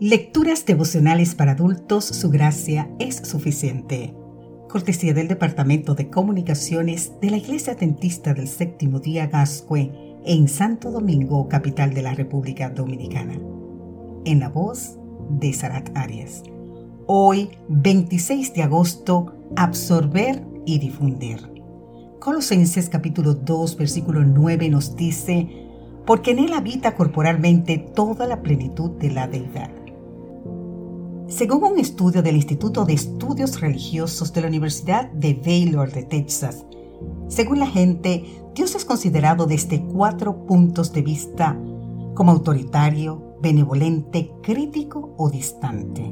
Lecturas devocionales para adultos, su gracia es suficiente. Cortesía del Departamento de Comunicaciones de la Iglesia Adventista del Séptimo Día Gascue en Santo Domingo, capital de la República Dominicana. En la voz de Sarat Arias. Hoy, 26 de agosto, absorber y difundir. Colosenses capítulo 2, versículo 9 nos dice, porque en él habita corporalmente toda la plenitud de la deidad según un estudio del Instituto de Estudios Religiosos de la Universidad de Baylor de Texas, según la gente, Dios es considerado desde cuatro puntos de vista como autoritario, benevolente, crítico o distante.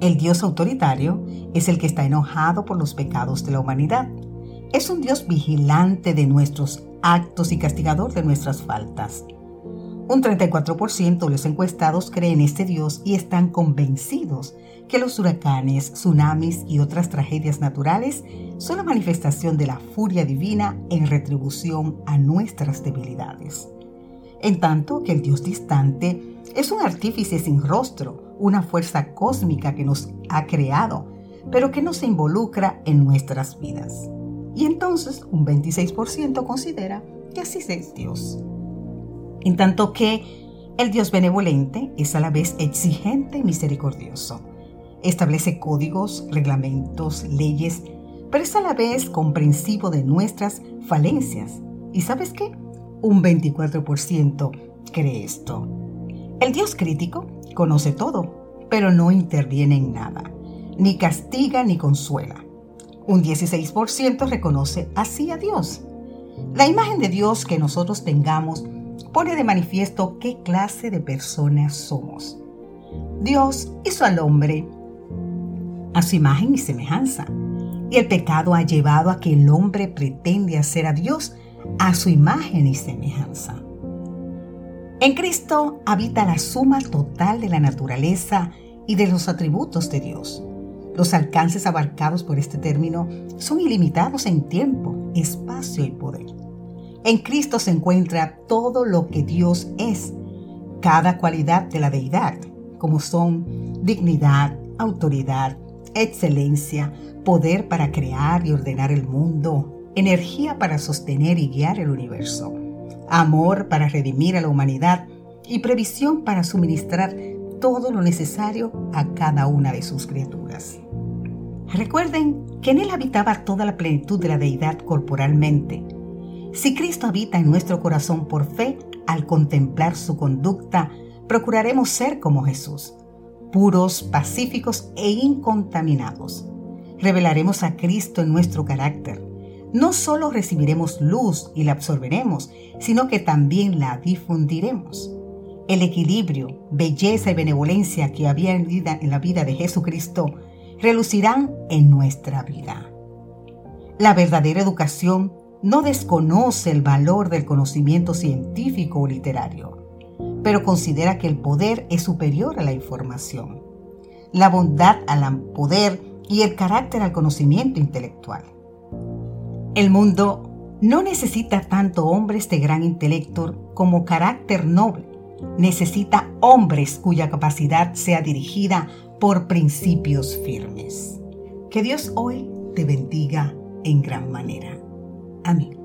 El Dios autoritario es el que está enojado por los pecados de la humanidad. Es un Dios vigilante de nuestros actos y castigador de nuestras faltas. Un 34% de los encuestados creen este Dios y están convencidos que los huracanes, tsunamis y otras tragedias naturales son la manifestación de la furia divina en retribución a nuestras debilidades. En tanto que el Dios distante es un artífice sin rostro, una fuerza cósmica que nos ha creado, pero que no se involucra en nuestras vidas. Y entonces un 26% considera que así es Dios en tanto que el Dios benevolente es a la vez exigente y misericordioso. Establece códigos, reglamentos, leyes, pero es a la vez comprensivo de nuestras falencias. ¿Y sabes qué? Un 24% cree esto. El Dios crítico conoce todo, pero no interviene en nada, ni castiga ni consuela. Un 16% reconoce así a Dios. La imagen de Dios que nosotros tengamos pone de manifiesto qué clase de personas somos. Dios hizo al hombre a su imagen y semejanza, y el pecado ha llevado a que el hombre pretende hacer a Dios a su imagen y semejanza. En Cristo habita la suma total de la naturaleza y de los atributos de Dios. Los alcances abarcados por este término son ilimitados en tiempo, espacio y poder. En Cristo se encuentra todo lo que Dios es, cada cualidad de la deidad, como son dignidad, autoridad, excelencia, poder para crear y ordenar el mundo, energía para sostener y guiar el universo, amor para redimir a la humanidad y previsión para suministrar todo lo necesario a cada una de sus criaturas. Recuerden que en él habitaba toda la plenitud de la deidad corporalmente, si Cristo habita en nuestro corazón por fe, al contemplar su conducta, procuraremos ser como Jesús, puros, pacíficos e incontaminados. Revelaremos a Cristo en nuestro carácter. No solo recibiremos luz y la absorberemos, sino que también la difundiremos. El equilibrio, belleza y benevolencia que había en la vida de Jesucristo relucirán en nuestra vida. La verdadera educación no desconoce el valor del conocimiento científico o literario, pero considera que el poder es superior a la información, la bondad al poder y el carácter al conocimiento intelectual. El mundo no necesita tanto hombres de gran intelecto como carácter noble. Necesita hombres cuya capacidad sea dirigida por principios firmes. Que Dios hoy te bendiga en gran manera. Amém.